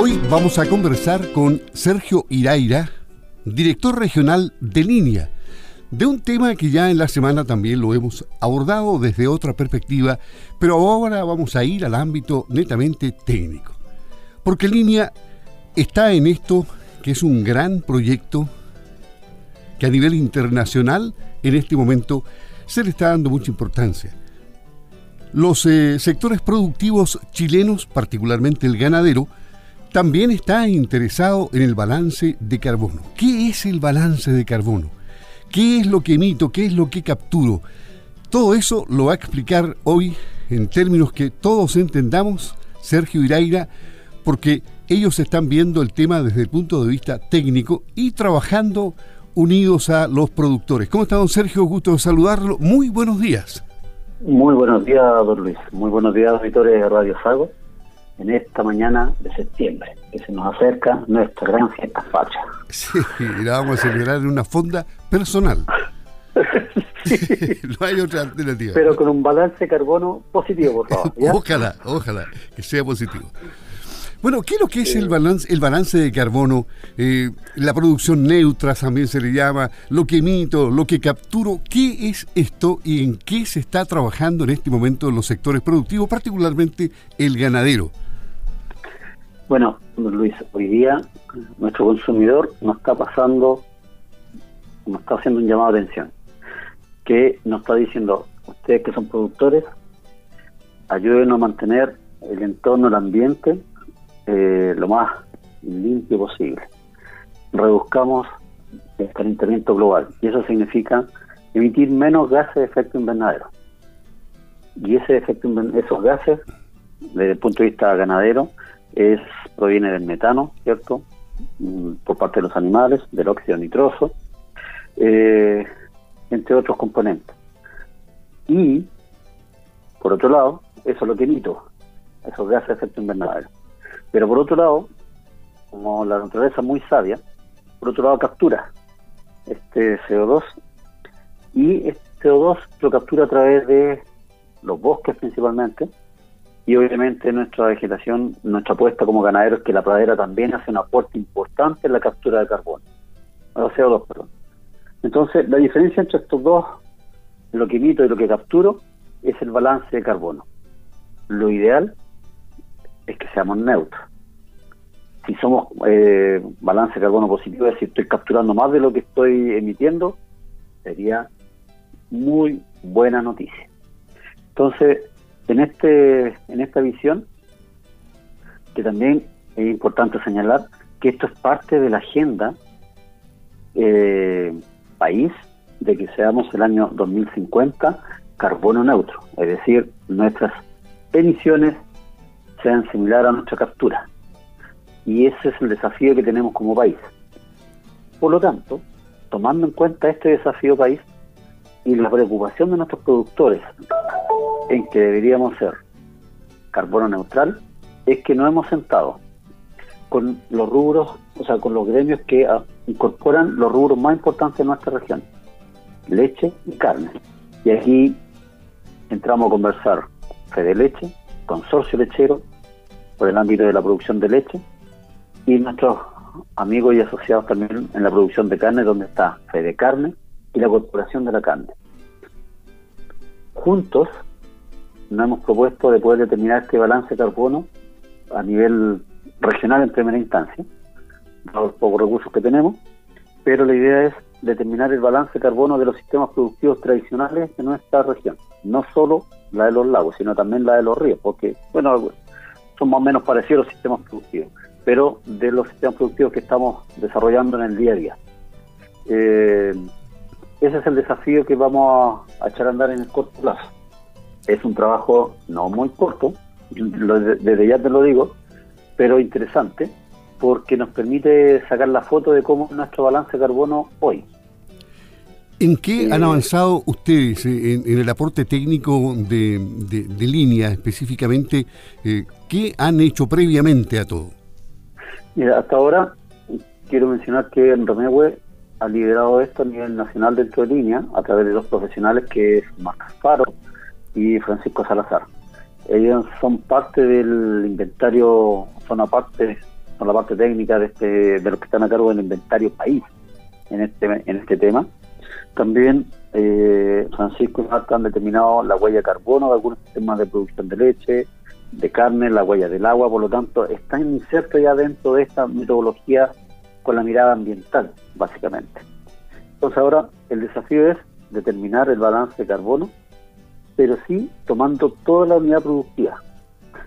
Hoy vamos a conversar con Sergio Iraira, director regional de línea, de un tema que ya en la semana también lo hemos abordado desde otra perspectiva, pero ahora vamos a ir al ámbito netamente técnico. Porque línea está en esto que es un gran proyecto que a nivel internacional en este momento se le está dando mucha importancia. Los eh, sectores productivos chilenos, particularmente el ganadero, también está interesado en el balance de carbono. ¿Qué es el balance de carbono? ¿Qué es lo que emito? ¿Qué es lo que capturo? Todo eso lo va a explicar hoy en términos que todos entendamos Sergio Iraira, porque ellos están viendo el tema desde el punto de vista técnico y trabajando unidos a los productores. ¿Cómo está, don Sergio? Gusto de saludarlo. Muy buenos días. Muy buenos días, don Luis. Muy buenos días, auditores de Radio Sago en esta mañana de septiembre, que se nos acerca nuestra gran fiesta facha. Sí, y la vamos a celebrar en una fonda personal. no hay otra alternativa. Pero con un balance de carbono positivo, por favor. Ojalá, ojalá, que sea positivo. Bueno, ¿qué es lo que es el balance, el balance de carbono? Eh, la producción neutra también se le llama, lo que emito, lo que capturo. ¿Qué es esto y en qué se está trabajando en este momento en los sectores productivos, particularmente el ganadero? Bueno, Luis, hoy día nuestro consumidor nos está pasando, nos está haciendo un llamado de atención, que nos está diciendo, ustedes que son productores, ayúdenos a mantener el entorno, el ambiente, eh, lo más limpio posible. Reduzcamos el calentamiento global y eso significa emitir menos gases de efecto invernadero. Y ese efecto, esos gases, desde el punto de vista ganadero, es proviene del metano, ¿cierto? Mm, por parte de los animales, del óxido nitroso, eh, entre otros componentes. Y, por otro lado, eso es lo que emito, esos gases de efecto invernadero. Pero por otro lado, como la naturaleza es muy sabia, por otro lado captura este CO2 y este CO2 lo captura a través de los bosques principalmente, y obviamente nuestra vegetación, nuestra apuesta como ganaderos es que la pradera también hace un aporte importante en la captura de carbono, o CO2, perdón. Entonces, la diferencia entre estos dos, lo que emito y lo que capturo, es el balance de carbono. Lo ideal es que seamos neutros. Si somos eh, balance de carbono positivo, es decir, estoy capturando más de lo que estoy emitiendo, sería muy buena noticia. Entonces, en, este, en esta visión, que también es importante señalar que esto es parte de la agenda eh, país de que seamos el año 2050 carbono neutro, es decir, nuestras emisiones sean similares a nuestra captura. Y ese es el desafío que tenemos como país. Por lo tanto, tomando en cuenta este desafío país y la preocupación de nuestros productores en que deberíamos ser carbono neutral es que nos hemos sentado con los rubros, o sea, con los gremios que ah, incorporan los rubros más importantes de nuestra región, leche y carne. Y aquí entramos a conversar Fede Leche, Consorcio Lechero, por el ámbito de la producción de leche, y nuestros amigos y asociados también en la producción de carne, donde está Fede Carne y la Corporación de la Carne. Juntos nos hemos propuesto de poder determinar este balance de carbono a nivel regional en primera instancia, los pocos recursos que tenemos, pero la idea es determinar el balance de carbono de los sistemas productivos tradicionales de nuestra región, no solo la de los lagos, sino también la de los ríos, porque, bueno, son más o menos parecidos los sistemas productivos, pero de los sistemas productivos que estamos desarrollando en el día a día. Eh, ese es el desafío que vamos a echar a andar en el corto plazo es un trabajo no muy corto, desde ya te lo digo, pero interesante, porque nos permite sacar la foto de cómo es nuestro balance de carbono hoy. ¿En qué han eh, avanzado ustedes en, el aporte técnico de, línea específicamente? Eh, ¿Qué han hecho previamente a todo? Mira, hasta ahora quiero mencionar que en Romehue ha liderado esto a nivel nacional dentro de línea a través de dos profesionales que es Marcos Faro, y Francisco Salazar. Ellos son parte del inventario, son aparte con la parte técnica de, este, de los que están a cargo del inventario país en este, en este tema. También eh, Francisco y Marta han determinado la huella de carbono de algunos sistemas de producción de leche, de carne, la huella del agua, por lo tanto, están insertos ya dentro de esta metodología con la mirada ambiental, básicamente. Entonces ahora el desafío es determinar el balance de carbono, pero sí tomando toda la unidad productiva.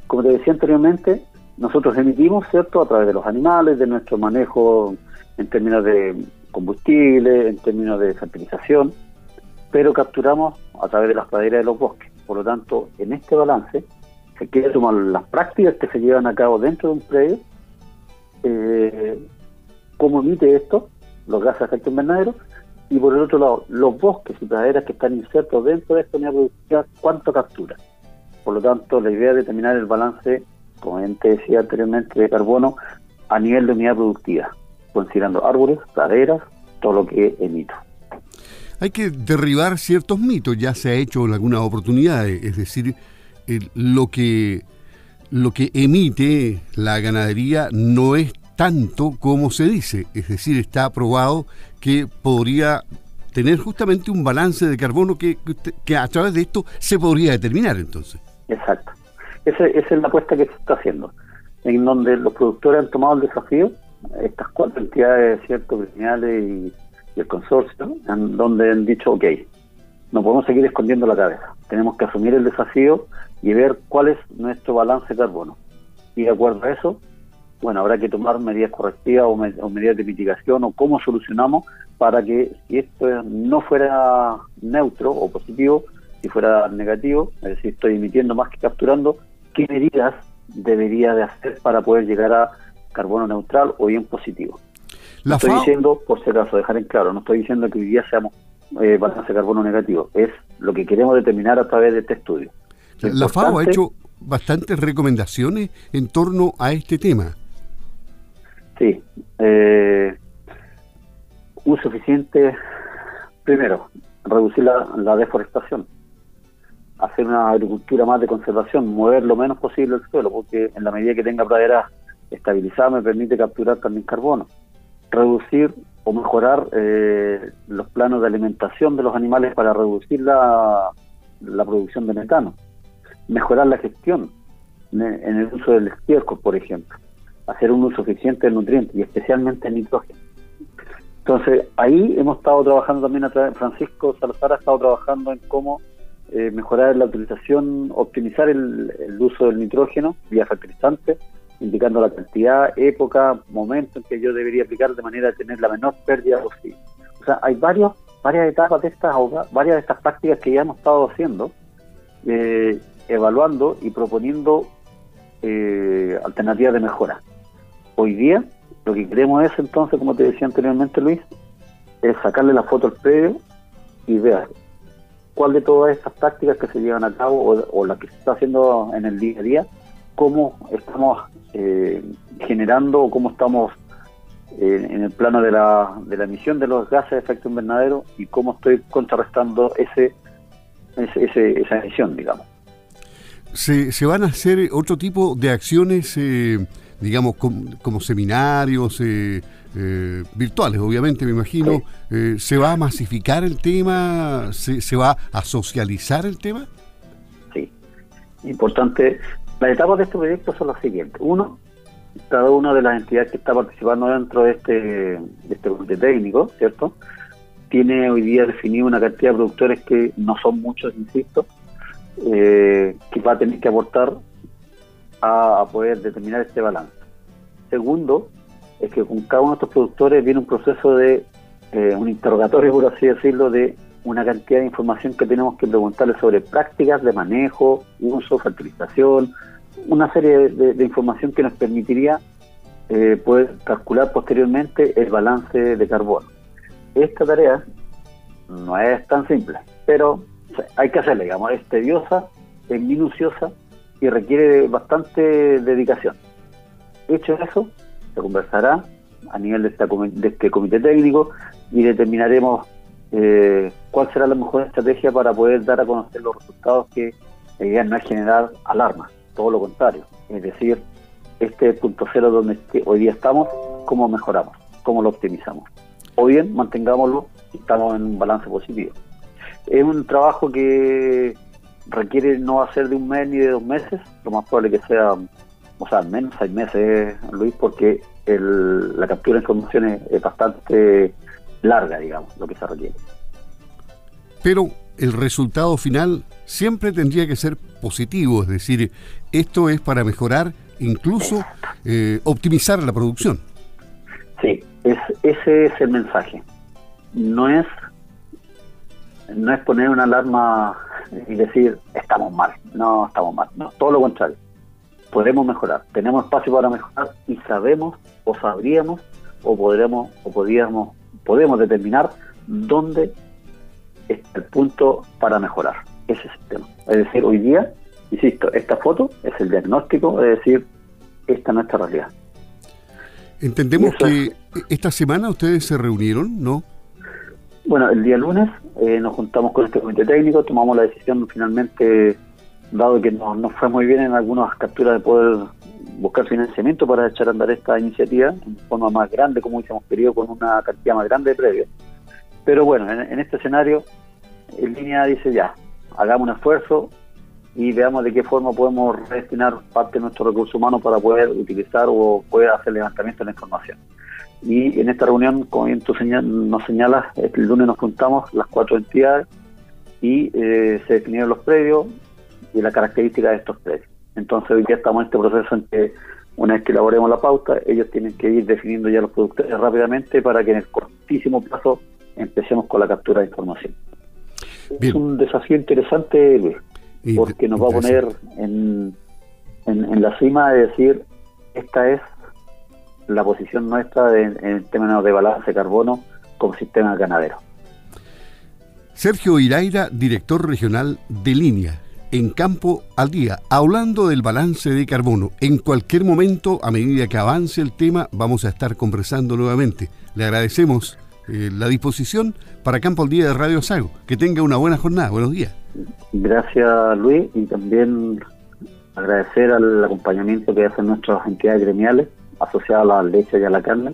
Como te decía anteriormente, nosotros emitimos, ¿cierto?, a través de los animales, de nuestro manejo en términos de combustible, en términos de fertilización, pero capturamos a través de las praderas de los bosques. Por lo tanto, en este balance se quiere tomar las prácticas que se llevan a cabo dentro de un predio, eh, cómo emite esto, los gases de efecto invernadero, y por el otro lado, los bosques y praderas que están insertos dentro de esta unidad productiva, cuánto captura. Por lo tanto, la idea es determinar el balance, como te decía anteriormente, de carbono a nivel de unidad productiva, considerando árboles, praderas, todo lo que emito. Hay que derribar ciertos mitos, ya se ha hecho en algunas oportunidades, es decir, lo que lo que emite la ganadería no es tanto como se dice, es decir, está aprobado que podría tener justamente un balance de carbono que, que a través de esto se podría determinar entonces. Exacto. Esa, esa, es la apuesta que se está haciendo, en donde los productores han tomado el desafío, estas cuatro entidades, cierto, criminales y, el consorcio, en donde han dicho, ok, no podemos seguir escondiendo la cabeza, tenemos que asumir el desafío y ver cuál es nuestro balance de carbono. Y de acuerdo a eso, bueno, habrá que tomar medidas correctivas o, medidas de mitigación o cómo solucionamos para que si esto no fuera neutro o positivo, si fuera negativo, es decir, estoy emitiendo más que capturando, ¿qué medidas debería de hacer para poder llegar a carbono neutral o bien positivo? no estoy diciendo, por si acaso, dejar en claro, no estoy diciendo que hoy día seamos eh, balance carbono negativo, es lo que queremos determinar a través de este estudio. La FAO ha hecho bastantes recomendaciones en torno a este tema. Sí. Eh, uso eficiente, primero, reducir la, deforestación, hacer una agricultura más de conservación, mover lo menos posible el suelo, porque en la medida que tenga praderas estabilizadas me permite capturar también carbono. Reducir o mejorar eh, los planos de alimentación de los animales para reducir la, la producción de metano. Mejorar la gestión en el uso del estiércol, por ejemplo hacer un uso eficiente del nutriente y especialmente el nitrógeno. Entonces, ahí hemos estado trabajando también a través, Francisco Salazar ha estado trabajando en cómo eh, mejorar la utilización, optimizar el, uso del nitrógeno vía fertilizante, indicando la cantidad, época, momento en que yo debería aplicar de manera a tener la menor pérdida posible. O sea, hay varios, varias etapas de estas, varias de estas prácticas que ya hemos estado haciendo, eh, evaluando y proponiendo eh, alternativas de mejora. Hoy día lo que queremos es entonces, como te decía anteriormente Luis, es sacarle la foto al predio y ver cuál de todas estas prácticas que se llevan a cabo o, la que se está haciendo en el día a día, cómo estamos eh, generando o cómo estamos eh, en el plano de la, de la emisión de los gases de efecto invernadero y cómo estoy contrarrestando ese, ese, esa emisión, digamos. Se, se, van a hacer otro tipo de acciones eh, digamos, como, seminarios eh, eh, virtuales, obviamente, me imagino. Eh, ¿Se va a masificar el tema? ¿Se, va a socializar el tema? Sí, importante. Las etapas de este proyecto son las siguientes. Uno, cada una de las entidades que está participando dentro de este, de este comité técnico, ¿cierto? Tiene hoy día definido una cantidad de productores que no son muchos, insisto, que va a tener que aportar a, poder determinar este balance. Segundo, es que con cada uno de estos productores viene un proceso de eh, un interrogatorio, por así decirlo, de una cantidad de información que tenemos que preguntarle sobre prácticas de manejo, uso, fertilización, una serie de, información que nos permitiría eh, poder calcular posteriormente el balance de carbono. Esta tarea no es tan simple, pero hay que hacerla, digamos, es tediosa, es minuciosa y requiere bastante dedicación. Hecho eso, se conversará a nivel de, este comité técnico y determinaremos eh, cuál será la mejor estrategia para poder dar a conocer los resultados que la idea no es generar alarma, todo lo contrario, es decir, este punto cero donde hoy día estamos, cómo mejoramos, cómo lo optimizamos. O bien mantengámoslo y estamos en un balance positivo. Es un trabajo que requiere no hacer de un mes ni de dos meses, lo más probable que sea, o sea, al menos seis meses, Luis, porque la captura de información es, bastante larga, digamos, lo que se requiere. Pero el resultado final siempre tendría que ser positivo, es decir, esto es para mejorar, incluso eh, optimizar la producción. Sí, es, ese es el mensaje. No es no es poner una alarma y decir estamos mal, no estamos mal, no, todo lo contrario. Podemos mejorar, tenemos espacio para mejorar y sabemos o sabríamos o podremos o podríamos podemos determinar dónde está el punto para mejorar. Ese es el tema. Es decir, hoy día, insisto, esta foto es el diagnóstico, es decir, esta es nuestra realidad. Entendemos que esta semana ustedes se reunieron, ¿no? Bueno, el día lunes eh, nos juntamos con este comité técnico, tomamos la decisión finalmente, dado que no, fue muy bien en algunas capturas de poder buscar financiamiento para echar a andar esta iniciativa en forma más grande, como hubiésemos querido, con una cantidad más grande de previos. Pero bueno, en, este escenario, en línea dice ya, hagamos un esfuerzo y veamos de qué forma podemos destinar parte de nuestro recurso humano para poder utilizar o poder hacer levantamiento de la información. Y en esta reunión, como bien tú nos señalas, el lunes nos juntamos las cuatro entidades y eh, se definieron los predios y la característica de estos predios. Entonces hoy día estamos en este proceso en que una vez que elaboremos la pauta, ellos tienen que ir definiendo ya los productores rápidamente para que en el cortísimo plazo empecemos con la captura de información. Es un desafío interesante, Luis, porque nos va a poner en, en, la cima de decir, esta es la posición nuestra en términos de balance de carbono como sistema ganadero. Sergio Iraira, director regional de Línea, en Campo al Día, hablando del balance de carbono. En cualquier momento, a medida que avance el tema, vamos a estar conversando nuevamente. Le agradecemos eh, la disposición para Campo al Día de Radio Sago. Que tenga una buena jornada. Buenos días. Gracias, Luis, y también agradecer al acompañamiento que hacen nuestras entidades gremiales asociadas a la leche y a la carne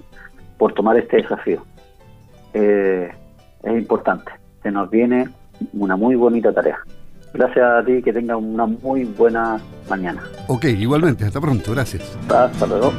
por tomar este desafío. Eh, es importante. Se nos viene una muy bonita tarea. Gracias a ti, que tenga una muy buena mañana. Ok, igualmente, hasta pronto, gracias. Hasta luego.